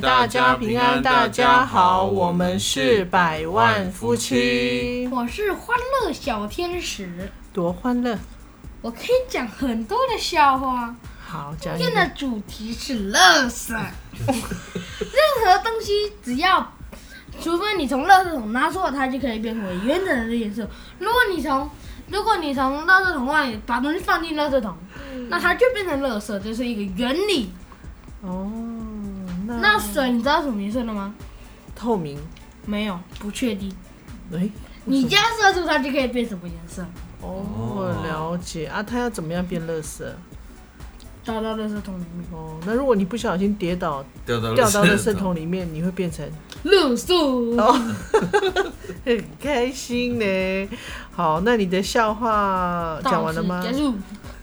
大家平安，大家好，我们是百万夫妻，我是欢乐小天使，多欢乐。我可以讲很多的笑话。好，讲今天的主题是垃圾，任何东西只要，除非你从垃圾桶拿出来，它就可以变回原本的颜色。如果你从如果你从垃圾桶外面把东西放进垃圾桶，那它就变成垃圾，这是一个原理。哦，那那水你知道什么颜色的吗？透明。没有，不确定。哎，你加色素，它就可以变什么颜色？哦，了解啊，它要怎么样变乐色？掉到垃圾桶里面。哦，那如果你不小心跌倒掉到掉到垃圾圾桶里面，你会变成露宿。哦，很开心呢。好，那你的笑话讲完了吗结束。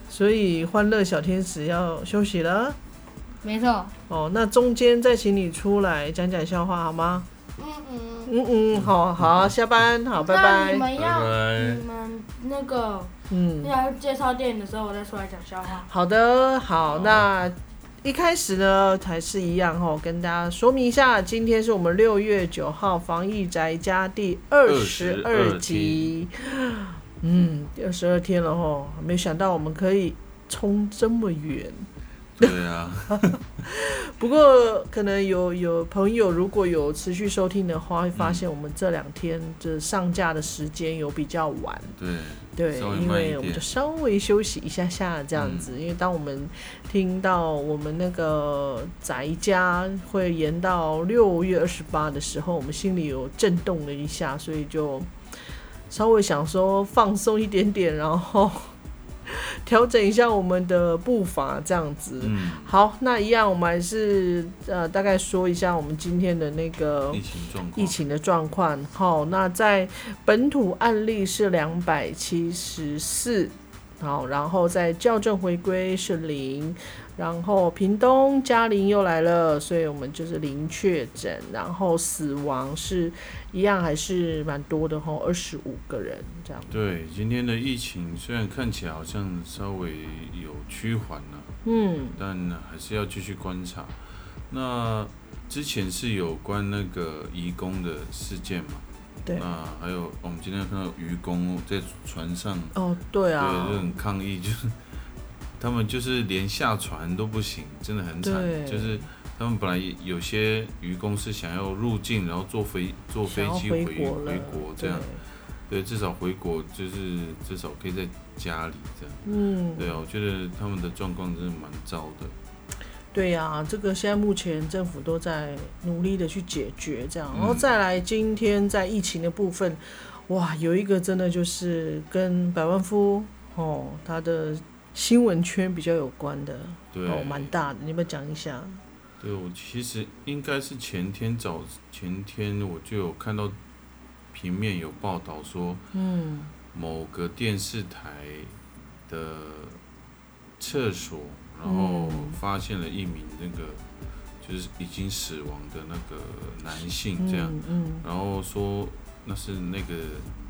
所以欢乐小天使要休息了。没错。哦，那中间再请你出来讲讲笑话好吗？嗯嗯。嗯嗯，好好，下班好，拜那你拜。们要拜拜你们那个嗯，要介绍电影的时候，我再出来讲笑话。好的，好，那一开始呢，还是一样哈，跟大家说明一下，今天是我们六月九号防疫宅家第二十二集，嗯，第二十二天了哈，没想到我们可以冲这么远。对啊，不过，可能有有朋友如果有持续收听的话，会发现我们这两天就是上架的时间有比较晚，对，对，因为我们就稍微休息一下下这样子，因为当我们听到我们那个宅家会延到六月二十八的时候，我们心里有震动了一下，所以就稍微想说放松一点点，然后调整一下我们的步伐这样子。嗯，好，那一样我们还是呃大概说一下我们今天的那个疫情状况，疫情的状况。好，那在本土案例是两百七十四，好，然后在校正回归是零，然后屏东嘉陵又来了，所以我们就是零确诊，然后死亡是一样还是蛮多的吼，二十五个人这样。对，今天的疫情虽然看起来好像稍微有趋缓了，嗯，但还是要继续观察。那之前是有关那个移工的事件嘛？对，那还有我们今天看到渔工在船上，哦，对啊对，啊就，很抗议，就是他们就是连下船都不行，真的很惨。就是他们本来有些渔工是想要入境，然后坐飞坐飞机回回国了。回国这样，对，至少回国就是至少可以在家里这样。嗯，对啊，我觉得他们的状况真的蛮糟的。对呀、这个现在目前政府都在努力的去解决，这样，嗯。然后再来今天在疫情的部分，哇，有一个真的就是跟百万夫哦，他的新闻圈比较有关的，对，哦，蛮大的，你们讲一下。对我其实应该是前天早前天我就有看到平面有报道说，嗯，某个电视台的厕所，然后嗯。发现了一名那个就是已经死亡的那个男性这样，嗯，嗯。然后说那是那个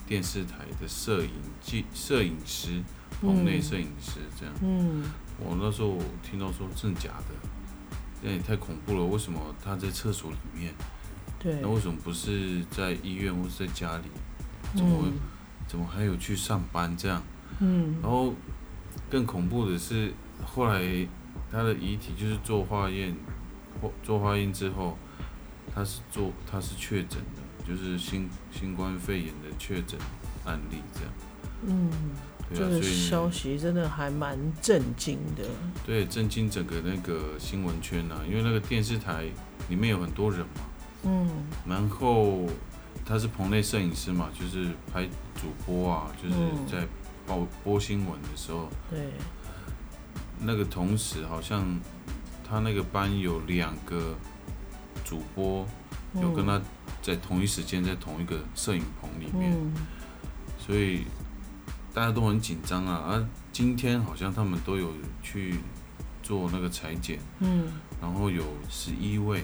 电视台的摄影记摄影师，棚内摄影师这样。嗯，我那时候听到说真的假的，那也太恐怖了。为什么他在厕所里面？对那，为什么不是在医院或是在家里？怎么、嗯怎么还有去上班这样？嗯然后更恐怖的是，后来他的遗体就是做化验，或做化验之后，他是做他是确诊的，就是新新冠肺炎的确诊案例这样。嗯，对啊，这个消息真的还蛮震惊的。对震惊整个那个新闻圈啊，因为那个电视台里面有很多人嘛，嗯然后他是棚内摄影师嘛，就是拍主播啊，就是嗯在报播新闻的时候，对，那个同时好像他那个班有两个主播有跟他在同一时间在同一个摄影棚里面，嗯所以大家都很紧张啊。而今天好像他们都有去做那个裁剪，嗯然后有十一位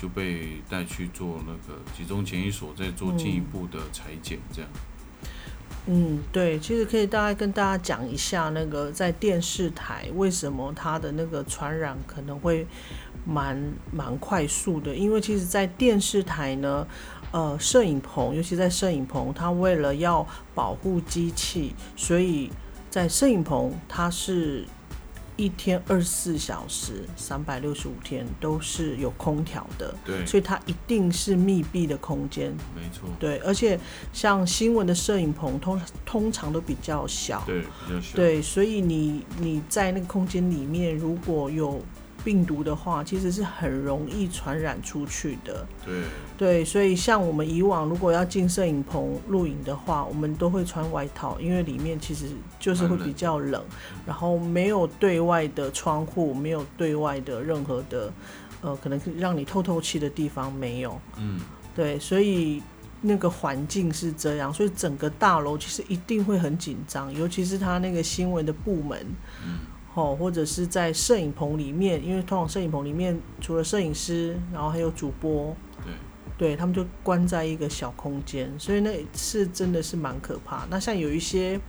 就被带去做那个集中检疫所，再做进一步的裁剪，这样。嗯，对，其实可以大概跟大家讲一下，那个在电视台为什么它的那个传染可能会蛮蛮快速的，因为其实，在电视台呢，呃，摄影棚，尤其在摄影棚，它为了要保护机器，所以在摄影棚它是。一天二十四小时，三百六十五天都是有空调的，对，所以它一定是密闭的空间，没错，对，而且像新闻的摄影棚通通常都比较小，对，比较小，对，所以你你在那个空间里面如果有。病毒的话，其实是很容易传染出去的。对对，所以像我们以往如果要进摄影棚录影的话，我们都会穿外套，因为里面其实就是会比较冷，然后没有对外的窗户，没有对外的任何的呃，可能让你透透气的地方没有。嗯，对，所以那个环境是这样，所以整个大楼其实一定会很紧张，尤其是他那个新闻的部门。嗯。哦，或者是在摄影棚里面，因为通常摄影棚里面除了摄影师，然后还有主播，对，对他们就关在一个小空间，所以那是真的是蛮可怕。那像有一些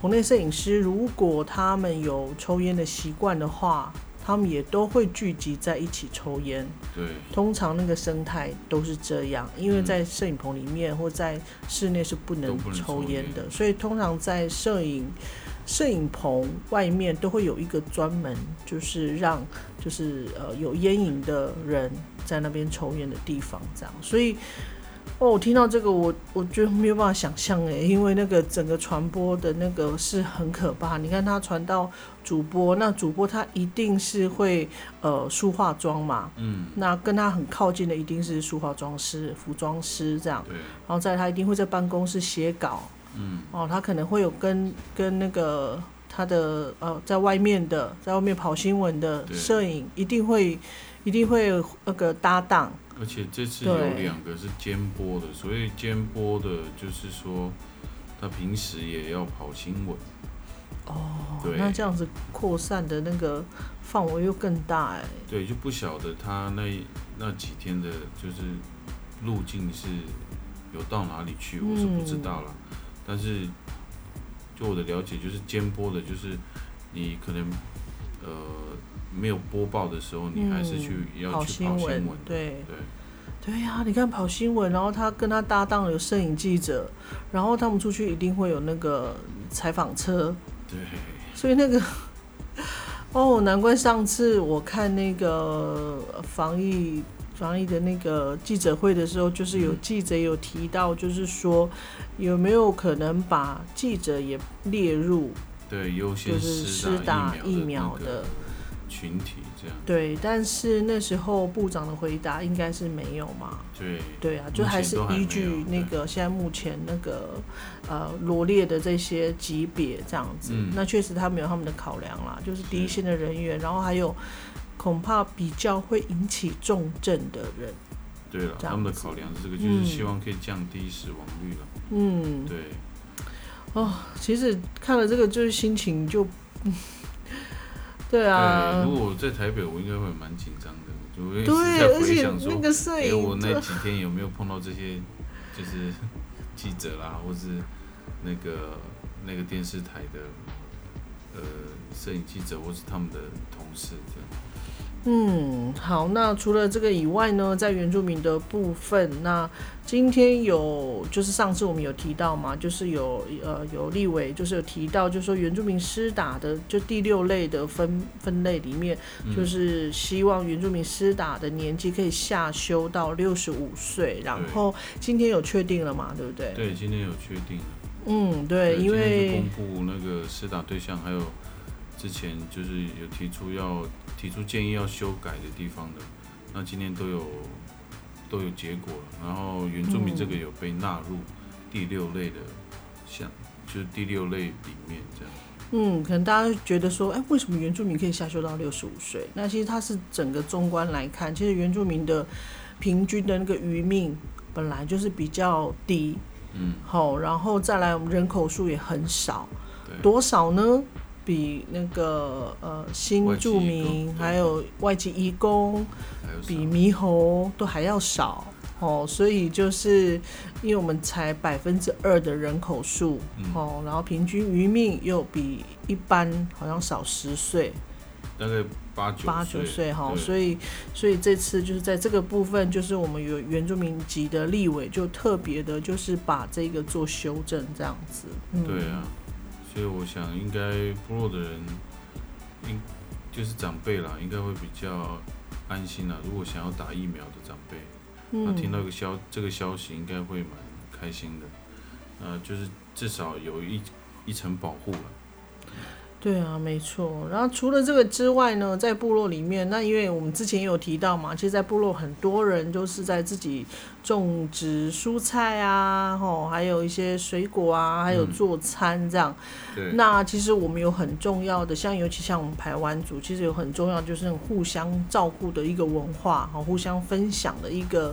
棚内摄影师，如果他们有抽烟的习惯的话，他们也都会聚集在一起抽烟。对，通常那个生态都是这样，因为在摄影棚里面或在室内是不能抽烟的，所以通常在摄影。摄影棚外面都会有一个专门，就是让就是呃有烟瘾的人在那边抽烟的地方，这样。所以哦，我听到这个，我我觉得没有办法想象诶，因为那个整个传播的那个是很可怕。你看他传到主播，那主播他一定是会呃梳化妆嘛，嗯，那跟他很靠近的一定是梳化妆师、服装师这样，对，然后在他一定会在办公室写稿。嗯，哦，他可能会有跟跟那个他的呃，在外面的，在外面跑新闻的摄影，一定会一定会那个搭档。而且这次有两个是兼播的，所以兼播的就是说，他平时也要跑新闻。哦，那这样子扩散的那个范围又更大哎。对，就不晓得他那那几天的，就是路径是有到哪里去，我是不知道了。但是，就我的了解，就是监播的，就是你可能呃没有播报的时候，你还是去要去跑新闻，对对对呀，你看跑新闻，然后他跟他搭档有摄影记者，然后他们出去一定会有那个采访车，对，所以那个哦，难怪上次我看那个防疫。防疫的那个记者会的时候，就是有记者有提到，就是说有没有可能把记者也列入对优先施打疫苗的群体这样。对，但是那时候部长的回答应该是没有嘛？对对啊，就还是依据那个现在目前那个呃罗列的这些级别这样子。那确实他们有他们的考量啦，就是第一线的人员，然后还有。恐怕比较会引起重症的人，对了，他们的考量是这个，就是希望可以降低死亡率了。嗯，对。哦，其实看了这个，就是心情就，对啊。如果在台北，我应该会蛮紧张的，就会对，在回想说，哎，我那几天有没有碰到这些，就是记者啦，或是那个那个电视台的呃摄影记者，或是他们的同事这样。嗯，好，那除了这个以外呢，在原住民的部分，那今天有就是上次我们有提到嘛，就是有呃有立委就是有提到，就是说原住民施打的就第六类的分分类里面，就是希望原住民施打的年纪可以下修到六十五岁，然后今天有确定了嘛，对不对？对，今天有确定了。嗯，对，因为公布那个施打对象，还有之前就是有提出要。提出建议要修改的地方的，那今天都有都有结果了。然后原住民这个有被纳入第六类的，像就是第六类里面这样。嗯，可能大家觉得说，哎，为什么原住民可以下修到六十五岁？那其实它是整个中观来看，其实原住民的平均的那个余命本来就是比较低。嗯，好，然后再来我们人口数也很少，多少呢？比那个呃新住民还有外籍移工，比猕猴都还要少。哦，所以就是因为我们才百分之二的人口数，嗯哦，然后平均余命又比一般好像少十岁，大概八九八九岁哈，所以所以这次就是在这个部分，就是我们有原住民籍的立委就特别的，就是把这个做修正这样子。嗯、对啊，所以我想应该部落的人，应就是长辈啦，应该会比较安心啦。如果想要打疫苗的长辈，那嗯，听到一个消这个消息，应该会蛮开心的。呃，就是至少有一一层保护了。对啊，没错。然后除了这个之外呢，在部落里面，那因为我们之前也有提到嘛，其实，在部落很多人都是在自己种植蔬菜啊，吼，还有一些水果啊，还有嗯做餐这样。对，那其实我们有很重要的，像尤其像我们排湾族，其实有很重要就是互相照顾的一个文化，哈，互相分享的一个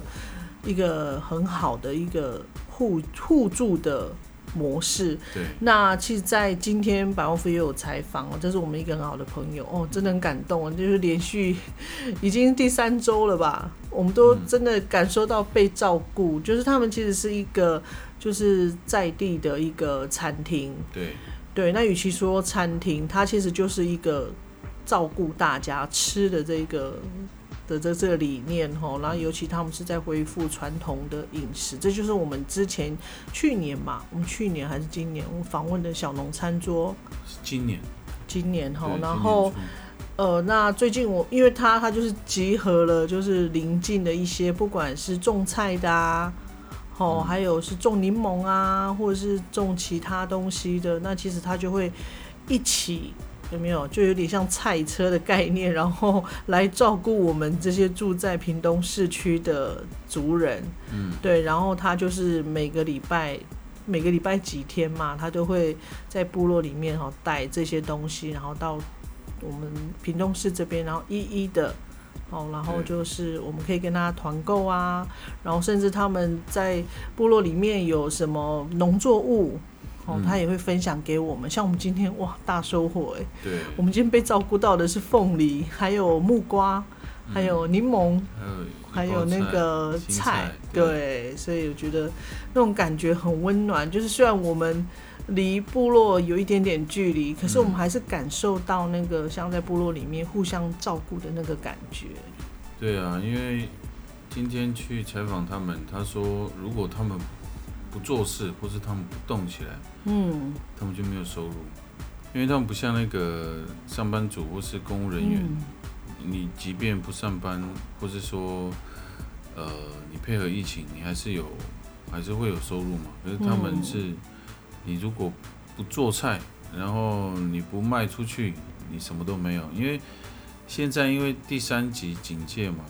一个很好的一个互互助的模式。对，那其实，在今天百万富也有采访哦，这是我们一个很好的朋友哦，真的很感动哦，就是连续 已经第三周了吧，我们都嗯真的感受到被照顾，就是他们其实是一个就是在地的一个餐厅，对，对，那与其说餐厅，它其实就是一个照顾大家吃的这个的这这个理念吼，然后尤其他们是在恢复传统的饮食，这就是我们之前去年嘛，我们去年还是今年我们访问的小农餐桌，是今年，今年哈然后呃，那最近我因为他他就是集合了，就是邻近的一些，不管是种菜的啊，哦，嗯。还有是种柠檬啊，或者是种其他东西的，那其实他就会一起有没有，就有点像菜车的概念，然后来照顾我们这些住在屏东市区的族人。嗯，对，然后他就是每个礼拜。每个礼拜几天嘛，他都会在部落里面哈、带这些东西，然后到我们屏东市这边，然后一一的哦，然后就是我们可以跟他团购啊，然后甚至他们在部落里面有什么农作物哦，嗯他也会分享给我们。像我们今天哇，大收获哎！对，我们今天被照顾到的是凤梨，还有木瓜，还有柠檬，还有还有那个青菜菜，对，所以我觉得那种感觉很温暖。就是虽然我们离部落有一点点距离，可是我们嗯还是感受到那个像在部落里面互相照顾的那个感觉。对啊，因为今天去采访他们，他说如果他们不做事，或是他们不动起来，嗯，他们就没有收入，因为他们不像那个上班族或是公务人员，嗯你即便不上班，或是说呃你配合疫情，你还是有还是会有收入嘛。可是他们嗯是，你如果不做菜，然后你不卖出去，你什么都没有。因为现在因为第三级警戒嘛，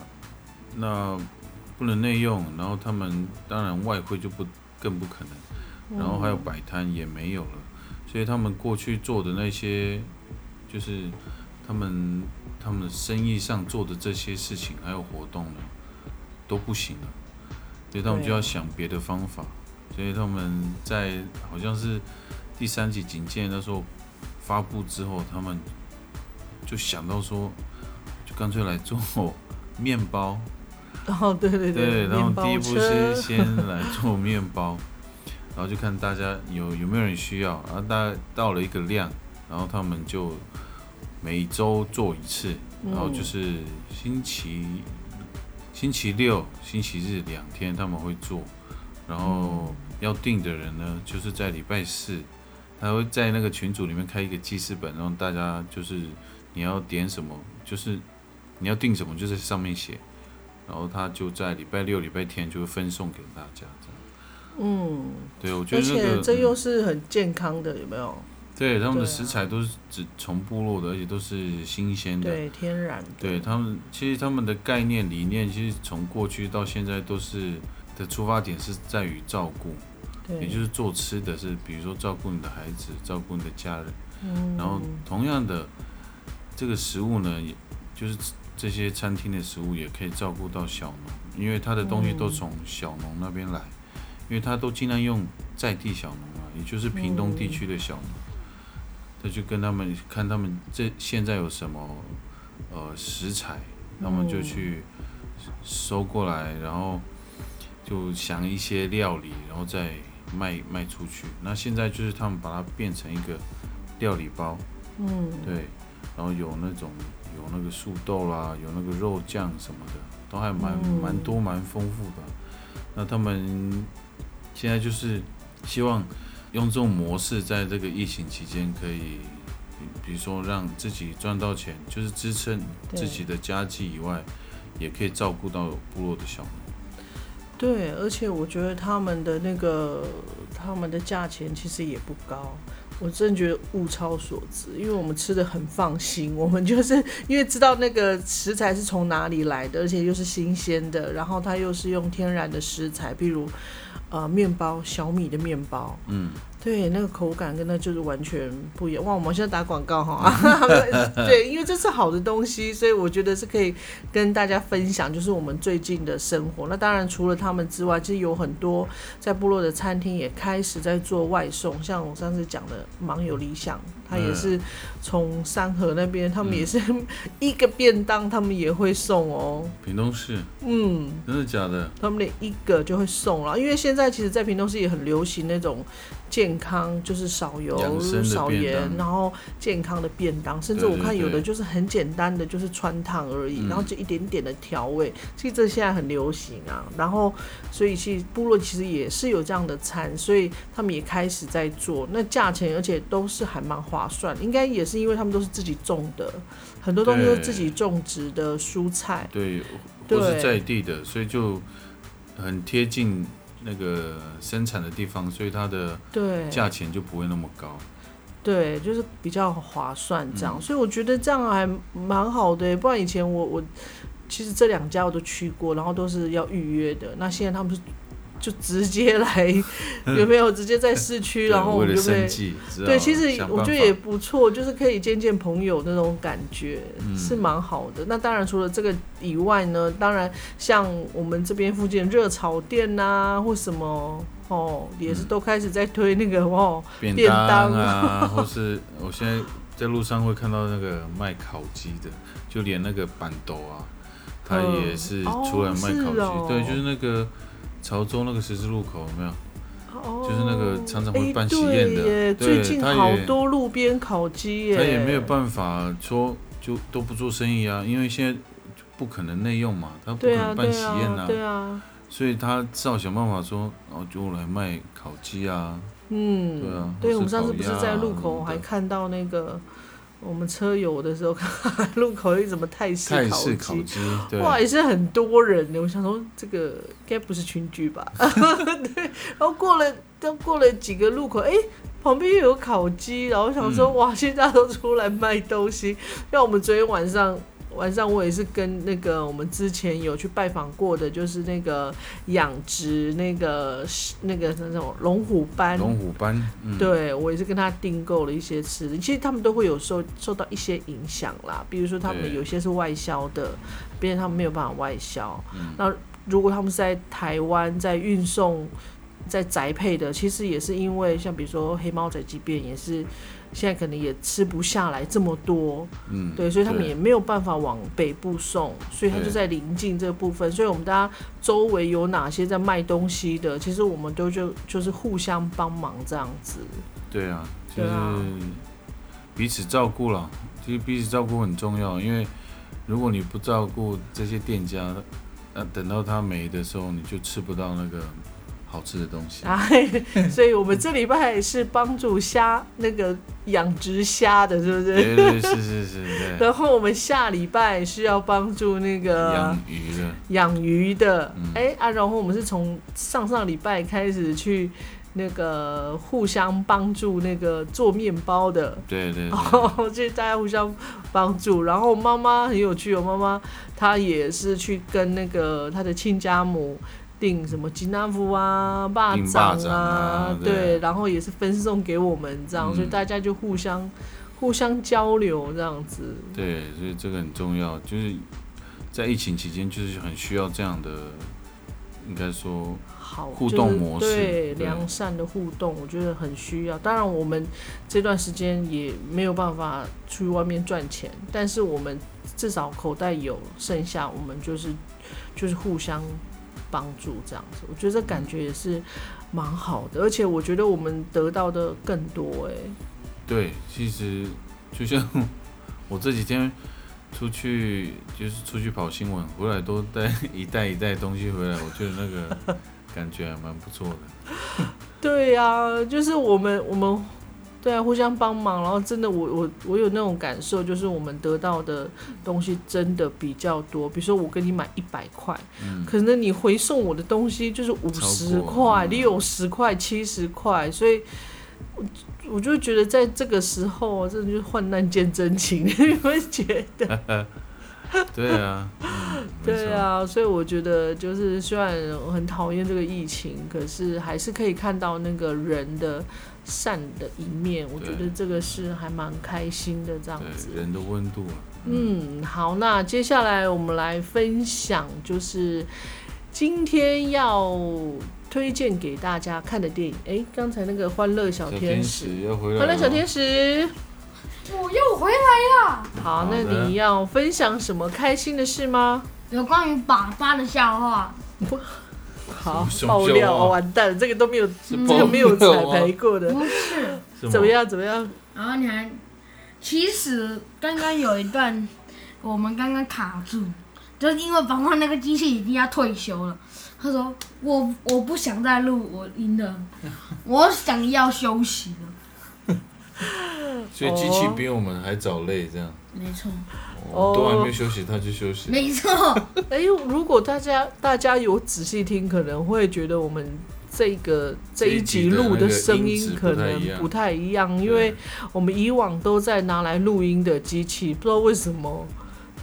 那不能内用，然后他们当然外汇就不更不可能。然后还有摆摊也没有了，所以他们过去做的那些，就是他们他们生意上做的这些事情还有活动呢，都不行了，所以他们就要想别的方法，所以他们在好像是第三级警戒那时候发布之后，他们就想到说，就干脆来做面包，哦，对对对，然后第一步车是先来做面包，然后就看大家有有没有人需要，然后大概到了一个量，然后他们就每周做一次，然后就是星期星期六、星期日两天他们会做，然后要订的人呢，就是在礼拜四，他会在那个群组里面开一个记事本，让大家就是你要点什么，就是你要订什么就在上面写。然后他就在礼拜六、礼拜天就会分送给大家，这样。嗯，对，我觉而得那个且这又嗯是很健康的，有没有？对他们的食材都是只从部落的，而且都是新鲜的。对，天然的。对他们，其实他们的概念理念，其实从过去到现在都是的出发点是在于照顾，对，也就是做吃的是，比如说照顾你的孩子，照顾你的家人。嗯，然后同样的，这个食物呢，也就是这些餐厅的食物也可以照顾到小农，因为他的东西都嗯从小农那边来，因为他都尽量用在地小农啊，也就是屏东地区的小农，他就跟他们看他们这现在有什么呃食材，他们就嗯去收过来，然后就想一些料理，然后再卖卖出去。那现在就是他们把它变成一个料理包，嗯，对，然后有那种有那个素豆啦，有那个肉酱什么的，都还蛮嗯蛮多蛮丰富的。那他们现在就是希望用这种模式，在这个疫情期间可以，比如说让自己赚到钱，就是支撑自己的家计以外，也可以照顾到部落的小农。对，而且我觉得他们的那个他们的价钱其实也不高，我真觉得物超所值，因为我们吃的很放心，我们就是因为知道那个食材是从哪里来的，而且又是新鲜的，然后它又是用天然的食材，譬如呃面包小米的面包，嗯，对，那个口感跟那就是完全不一样。哇，我们现在打广告哈，对，因为这是好的东西，所以我觉得是可以跟大家分享，就是我们最近的生活。那当然除了他们之外，其实有很多在部落的餐厅也开始在做外送，像我上次讲的盲有理想，他也是从山河那边，他们也是一个便当，他们也会送哦。屏东市嗯，真的假的？他们连一个就会送了，因为现在其实，在屏东市也很流行那种健康，就是少油少盐，然后健康的便当，甚至我看有的就是很简单的，就是穿烫而已，嗯然后就一点点的调味，其实这现在很流行啊。然后，所以其实部落其实也是有这样的餐，所以他们也开始在做，那价钱而且都是还蛮划算，应该也是因为他们都是自己种的，很多东西都是自己种植的蔬菜。对，都是在地的，所以就很贴近那个生产的地方，所以它的对，价钱就不会那么高。对，就是比较划算这样，嗯所以我觉得这样还蛮好的。不然以前我我其实这两家我都去过，然后都是要预约的。那现在他们是就直接来，有没有直接在市区，然后我们就可以生计，知道对，其实我觉得也不错，就是可以见见朋友那种感觉，嗯。是蛮好的。那当然除了这个以外呢，当然像我们这边附近热炒店呐、或什么哦，也是嗯都开始在推那个哦，便便当当啊，或是我现在在路上会看到那个卖烤鸡的，就连那个板豆啊，他嗯。也是哦出来卖烤鸡。对，就是那个潮州那个十字路口有没有？哦就是那个常常会哎办喜宴的。对最近他好多路边烤鸡耶，他也没有办法说就都不做生意啊，因为现在就不可能内用嘛，他不可能办喜宴啊。对啊，所以他只好想办法说，然后就来卖烤鸡啊，嗯，对啊对我们上次不是在路口还看到那个我们车友的时候，看路口有一什么泰式泰烤鸡。式烤鸡，哇，也是很多人呢。我想说，这个应该不是群聚吧？对。然后过了，都过了几个路口，哎、旁边又有烤鸡。然后想说，嗯哇，现在都出来卖东西。像我们昨天晚上，晚上我也是跟那个我们之前有去拜访过的，就是那个养殖那个那个那种龙虎斑。龙虎斑，嗯，对，我也是跟他订购了一些吃的，其实他们都会有受受到一些影响啦，比如说他们有些是外销的，别人他们没有办法外销。嗯那如果他们是在台湾在运送、在宅配的，其实也是因为像比如说黑猫仔鸡便也是现在可能也吃不下来这么多，嗯，对，所以他们也没有办法往北部送，所以他就在临近这部分。所以我们大家周围有哪些在卖东西的，其实我们都就就是互相帮忙这样子。对啊，就是彼此照顾了。其实彼此照顾很重要，因为如果你不照顾这些店家，那等到他没的时候，你就吃不到那个好吃的东西。哎，所以我们这礼拜是帮助虾那个养殖虾的，是不是？对对，是是是，对，然后我们下礼拜是要帮助那个养鱼的，养鱼的，嗯哎、啊，然后我们是从上上礼拜开始去那个互相帮助那个做面包的，对对对，哦，就是大家互相帮助。然后妈妈很有趣哦，妈妈她也是去跟那个她的亲家母订什么吉纳夫啊、霸掌啊对对，然后也是分送给我们这样，嗯所以大家就互相互相交流这样子。对，所以这个很重要，就是在疫情期间，就是很需要这样的，应该说，好互动模式对对良善的互动，我觉得很需要。当然，我们这段时间也没有办法出去外面赚钱，但是我们至少口袋有剩下，我们就是就是互相帮助这样子。我觉得这感觉也是蛮好的，而且我觉得我们得到的更多哎、对，其实就像 我这几天出去，就是出去跑新闻，回来都带一袋一袋东西回来，我觉得那个感觉还蛮不错的。对呀、就是我们我们对啊，互相帮忙，然后真的我我我有那种感受，就是我们得到的东西真的比较多。比如说我跟你买一百块，嗯，可能你回送我的东西就是五十块、嗯六十块、七十块，所以我我就觉得在这个时候，真的就是患难见真情，你会觉得。对啊，嗯，对啊，所以我觉得就是虽然我很讨厌这个疫情，可是还是可以看到那个人的善的一面。我觉得这个是还蛮开心的这样子。人的温度啊，嗯，好，那接下来我们来分享，就是今天要推荐给大家看的电影。诶，刚才那个《欢乐小天使》，使要回来，欢乐小天使。我又回来了。好，那你要分享什么开心的事吗？有关于粑粑的笑话，好爆料，完蛋了，这个都没有，是这个没有彩排过的，不是。怎么？样？怎么样？然后你还，其实刚刚有一段，我们刚刚卡住，就是因为宝宝那个机器已经要退休了。他说：“我我不想再录我音了，我想要休息了。所以机器比我们还早累，这样，”没错，哦哦，都还没休息，他就休息。没错，哎、如果大家大家有仔细听，可能会觉得我们这个这一集录的声音可能不太一样，因为我们以往都在拿来录音的机器，不知道为什么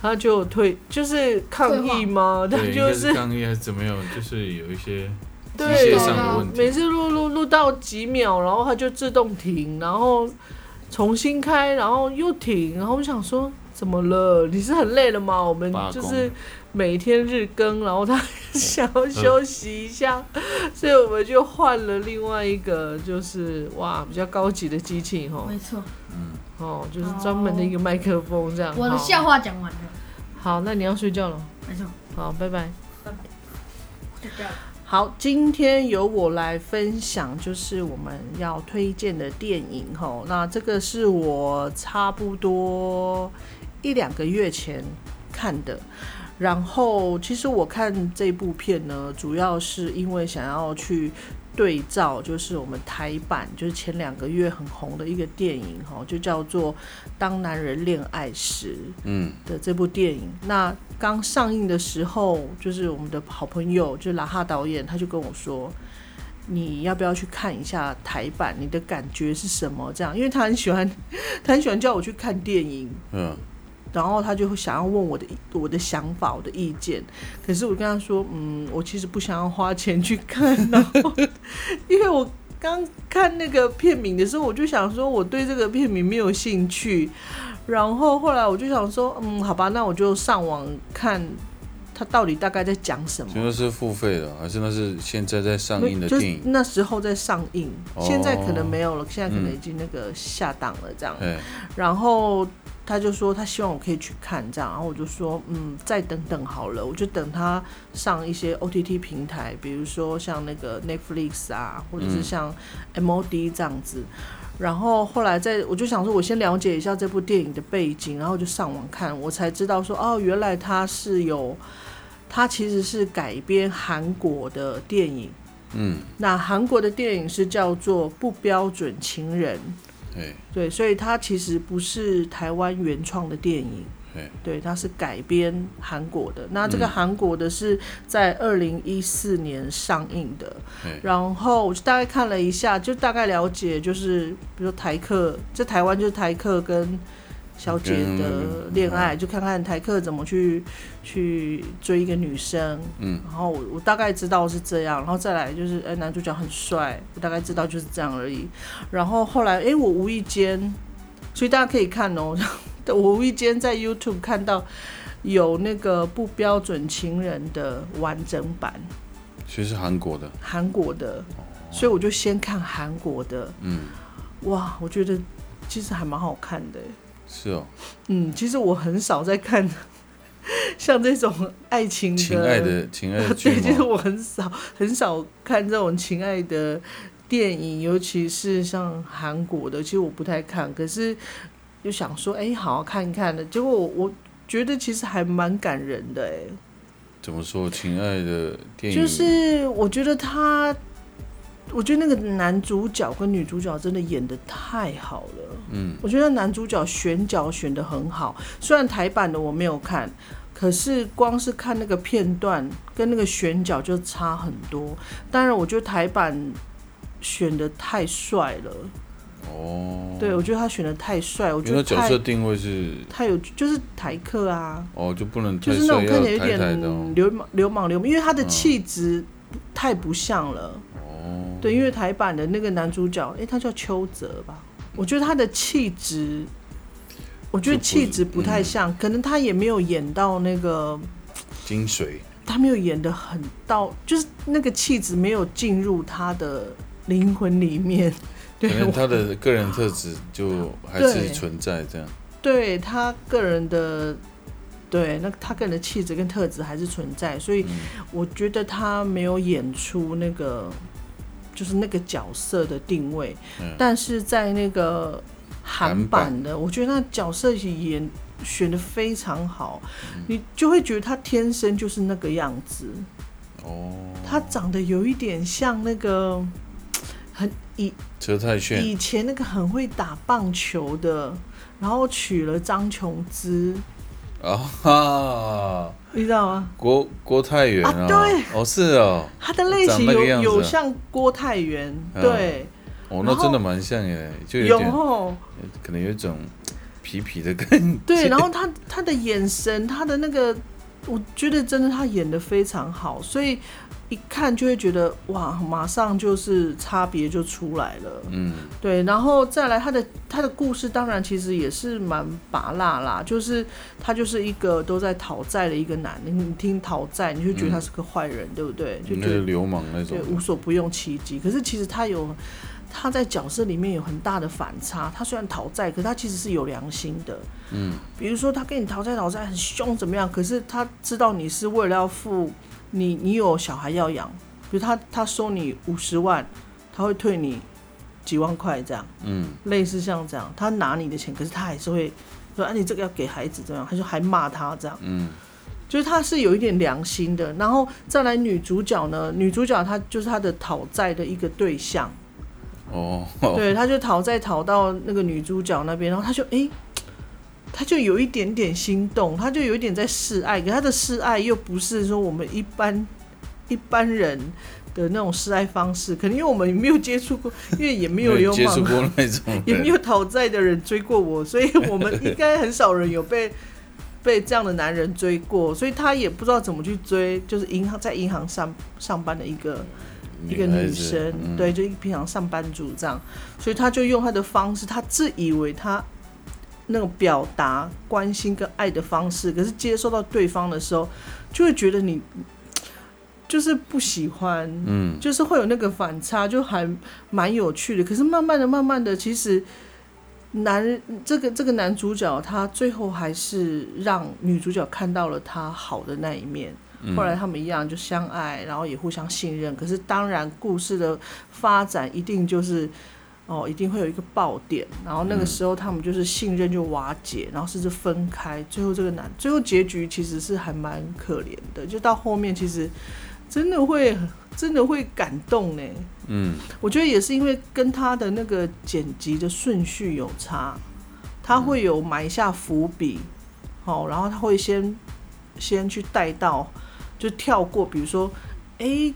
他就退，就是抗议吗？他对，应该就是是抗议还是怎么样？就是有一些机对械上的问题。每次录录录到几秒，然后它就自动停，然后重新开，然后又停，然后我想说怎么了？你是很累了吗？我们就是每天日更，然后他想要休息一下，所以我们就换了另外一个，就是哇比较高级的机器哈，没错。嗯，哦，就是专门的一个麦克风这样。好我的笑话讲完了，好，那你要睡觉了，没错。好，拜拜。就这样好，今天由我来分享，就是我们要推荐的电影吼。那这个是我差不多一两个月前看的。然后，其实我看这部片呢，主要是因为想要去对照，就是我们台版，就是前两个月很红的一个电影哈，就叫做《当男人恋爱时》。嗯，的这部电影。那刚上映的时候，就是我们的好朋友，就是拉哈导演，他就跟我说：“你要不要去看一下台版？你的感觉是什么？”这样，因为他很喜欢，他很喜欢叫我去看电影。嗯，然后他就会想要问我的我的想法、我的意见，可是我跟他说，嗯，我其实不想要花钱去看，然 后因为我刚看那个片名的时候，我就想说我对这个片名没有兴趣，然后后来我就想说，嗯，好吧，那我就上网看他到底大概在讲什么所以。那是付费的，还是那是现在在上映的就是电影？那时候在上映，哦现在可能没有了，现在可能嗯已经那个下档了，这样。哎，然后他就说他希望我可以去看这样，然后我就说嗯，再等等好了，我就等他上一些 OTT 平台，比如说像那个 Netflix 啊，或者是嗯像 MOD 这样子。然后后来在我就想说，我先了解一下这部电影的背景，然后就上网看，我才知道说哦，原来它是有，它其实是改编韩国的电影。嗯，那韩国的电影是叫做《不标准情人》。哎，对，所以它其实不是台湾原创的电影。哎，对，它是改编韩国的。那这个嗯。韩国的是在二零一四年上映的，哎，然后我就大概看了一下，就大概了解，就是比如说台客，这台湾就是台客跟小姐的恋爱，就看看台客怎么去去追一个女生，嗯，然后我我大概知道是这样，然后再来就是，哎，男主角很帅，我大概知道就是这样而已。然后后来，哎，我无意间，所以大家可以看哦，我无意间在 YouTube 看到有那个不标准情人的完整版，其实是韩国的，韩国的，所以我就先看韩国的，嗯，哇，我觉得其实还蛮好看的。是哦，嗯，其实我很少在看 像这种爱情情爱的情爱的剧 对，其实？我很少很少看这种情爱的电影，尤其是像韩国的，其实我不太看。可是又想说，哎、好好看一看的。结果我我觉得其实还蛮感人的、哎，怎么说？情爱的电影就是我觉得他，我觉得那个男主角跟女主角真的演的太好了。嗯，我觉得男主角选角选的很好，虽然台版的我没有看，可是光是看那个片段跟那个选角就差很多。当然，我觉得台版选的太帅了，哦，对我觉得他选的太帅，我觉得角色定位是太有就是台客啊，哦，就不能太就是那种看起来有。点流氓流氓流氓，因为他的嗯气质太不像了。哦，对，因为台版的那个男主角，诶，他叫邱泽吧？我觉得他的气质，我觉得气质不太嗯像，可能他也没有演到那个，精髓他没有演的很到，就是那个气质没有进入他的灵魂里面。可能他的个人特质就还是存在这样。对他个人的，对，那他个人的气质跟特质还是存在，所以嗯我觉得他没有演出那个就是那个角色的定位，嗯。但是在那个韩韩版的，我觉得那角色演选的非常好，嗯。你就会觉得他天生就是那个样子，哦，他长得有一点像那个 很以车太炫。以前那个很会打棒球的，然后娶了张琼姿，啊哈，你知道吗？郭郭泰源啊哦，对哦是哦，他的类型有有像郭泰源，嗯对，哦，那真的蛮像耶，就有哦。可能有一种痞痞的感觉。对，然后他他的眼神，他的那个，我觉得真的他演的非常好，所以一看就会觉得哇，马上就是差别就出来了。嗯，对，然后再来他的他的故事，当然其实也是蛮拔辣啦，就是他就是一个都在讨债的一个男的，你听讨债，你就觉得他是个坏人，对不对？就觉得那个流氓那种对，无所不用其极。可是其实他有他在角色里面有很大的反差。他虽然讨债，可是他其实是有良心的。嗯，比如说他跟你讨债讨债很凶怎么样？可是他知道你是为了要付你，你有小孩要养。比如他他收你五十万，他会退你几万块这样，嗯，类似像这样，他拿你的钱，可是他还是会说啊你这个要给孩子这样，他就还骂他这样。嗯，就是他是有一点良心的，然后再来女主角呢，女主角她就是她的讨债的一个对象，哦，对，他就讨债讨到那个女主角那边，然后他就诶，他就有一点点心动，他就有一点在示爱，可他的示爱又不是说我们一般一般人的那种示爱方式，可能因为我们没有接触过，因为也没有流接触氓，过那种。也没，有讨债的人追过我，所以我们应该很少人有被被这样的男人追过，所以他也不知道怎么去追，就是银行在银行上上班的一个一个女生，嗯。对，就一平常上班族这样，所以他就用他的方式，他自以为他那种表达关心跟爱的方式，可是接受到对方的时候，就会觉得你就是不喜欢，嗯，就是会有那个反差，就还蛮有趣的。可是慢慢的、慢慢的，其实男这个这个男主角他最后还是让女主角看到了他好的那一面。嗯后来他们一样就相爱，然后也互相信任。可是当然，故事的发展一定就是哦，一定会有一个爆点，然后那个嗯时候他们就是信任就瓦解，然后甚至分开。最后这个男，最后结局其实是还蛮可怜的，就到后面其实真的会真的会感动呢。嗯，我觉得也是因为跟他的那个剪辑的顺序有差，他会有埋下伏笔，好、然后他会先先去带到，就跳过，比如说，诶，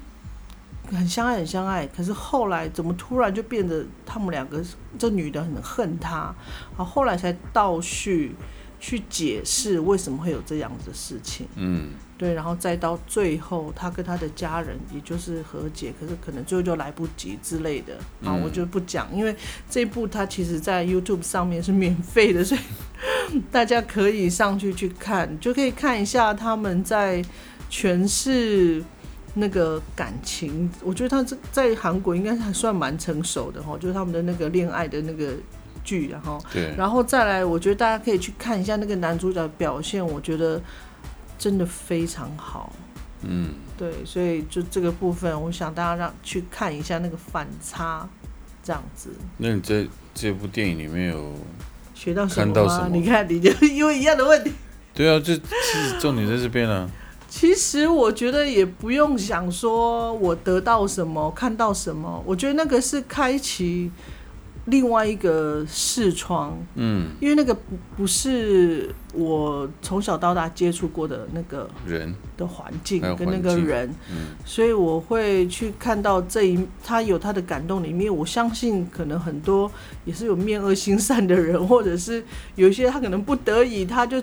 很相爱很相爱，可是后来怎么突然就变得他们两个这女的很恨他，然后后来才倒叙去解释为什么会有这样子的事情。嗯，对，然后再到最后，他跟他的家人也就是和解，可是可能最后就来不及之类的。啊，嗯。我就不讲，因为这一部它其实在 YouTube 上面是免费的，所以大家可以上去去看，就可以看一下他们在诠释那个感情。我觉得他这在韩国应该还算蛮成熟的哈，就是他们的那个恋爱的那个剧，然后对，然后再来，我觉得大家可以去看一下那个男主角的表现，我觉得真的非常好。嗯，对，所以就这个部分，我想大家让去看一下那个反差，这样子那你在这部电影里面有？学到什么吗？看到什么你看，你就因为一样的问题。对啊，这是重点在这边啊。其实我觉得也不用想说我得到什么，看到什么，我觉得那个是开启另外一个视窗，嗯，因为那个不不是我从小到大接触过的那个人，的环境。跟那个人，嗯。所以我会去看到这一他有他的感动里面，我相信可能很多也是有面恶心善的人，或者是有一些他可能不得已，他就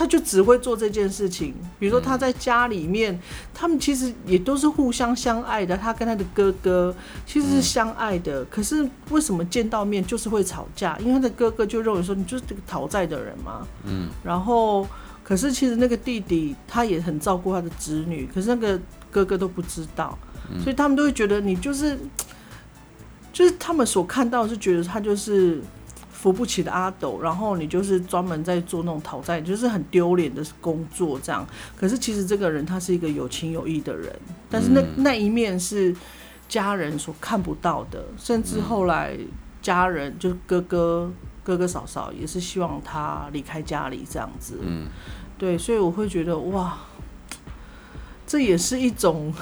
他就只会做这件事情。比如说他在家里面，他们其实也都是互相相爱的，他跟他的哥哥其实是相爱的，可是为什么见到面就是会吵架？因为他的哥哥就认为说你就是这个讨债的人嘛，嗯，然后。可是其实那个弟弟他也很照顾他的子女，可是那个哥哥都不知道，所以他们都会觉得你就是，就是他们所看到是觉得他就是扶不起的阿斗，然后你就是专门在做那种讨债，就是很丢脸的工作这样。可是其实这个人他是一个有情有义的人，但是那、嗯那一面是家人所看不到的，甚至后来家人就是哥哥。哥哥嫂嫂也是希望他离开家里这样子，嗯，对，所以我会觉得哇，这也是一种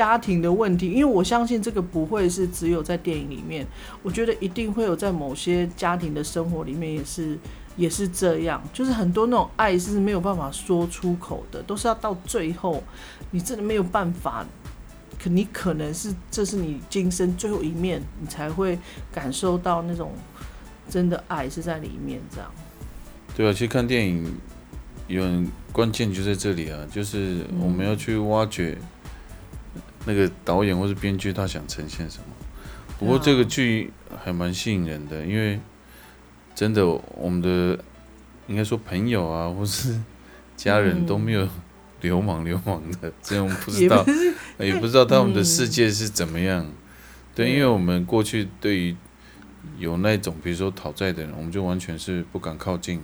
家庭的问题，因为我相信这个不会是只有在电影里面，我觉得一定会有在某些家庭的生活里面也是也是这样，就是很多那种爱是没有办法说出口的，都是要到最后你真的没有办法。可你可能是这是你今生最后一面，你才会感受到那种真的爱是在里面这样。对啊，其实看电影有关键就在这里啊，就是我们要去挖掘那个导演或是编剧他想呈现什么。不过这个剧还蛮吸引人的，因为真的我们的应该说朋友啊，或是家人都没有流氓流氓的，这样我们不知道，也不知道他们的世界是怎么样。对，因为我们过去对于有那种比如说讨债的人，我们就完全是不敢靠近，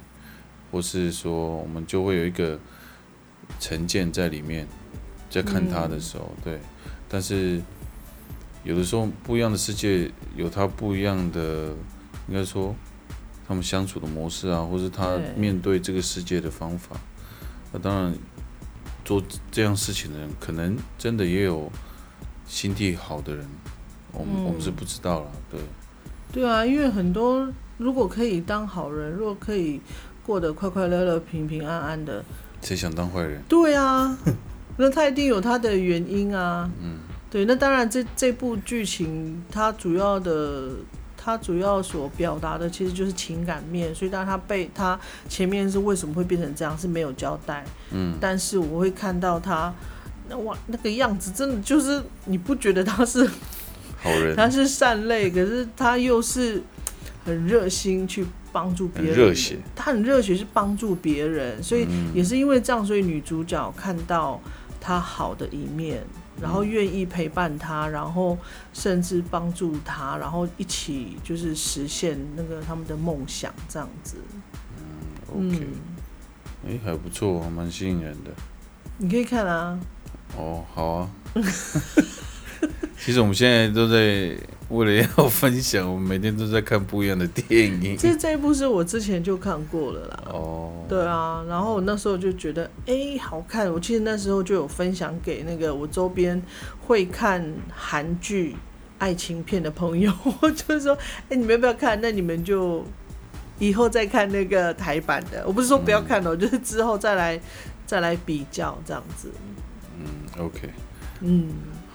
或是说我们就会有一个成见在里面，在看他的时候，对。但是有的时候不一样的世界有他不一样的，应该说他们相处的模式啊，或是他面对这个世界的方法。那当然，做这样事情的人，可能真的也有心地好的人，我们、我们是不知道了，对。对啊，因为很多如果可以当好人，如果可以过得快快乐乐、平平安安的，谁想当坏人？对啊，那他一定有他的原因啊。嗯，对，那当然这这部剧情它主要的。它主要所表达的其实就是情感面，所以当然他被他前面是为什么会变成这样是没有交代，嗯，但是我会看到他那哇那个样子，真的就是你不觉得他是 好人，他是善类，可是他又是很热心去帮助别人，热血，他很热血是帮助别人，所以嗯。也是因为这样，所以女主角看到他好的一面，然后愿意陪伴他，然后甚至帮助他，然后一起就是实现那个他们的梦想，这样子。嗯 OK，嗯，哎、还不错，蛮吸引人的。你可以看啊，哦，好啊。其实我们现在都在为了要分享，我们每天都在看不一样的电影。这这一部是我之前就看过了啦。哦，对啊，然后我那时候就觉得，哎、好看。我记得那时候就有分享给那个我周边会看韩剧、爱情片的朋友，我就说，哎、你们要不要看？那你们就以后再看那个台版的。我不是说不要看哦，就是之后再来再来比较这样子。嗯，OK，嗯，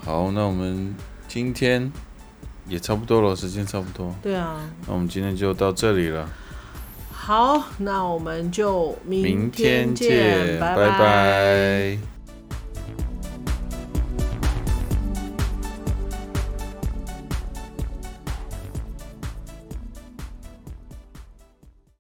好，那我们今天也差不多了，时间差不多，对啊。那我们今天就到这里了，好，那我们就明天天见，拜。拜拜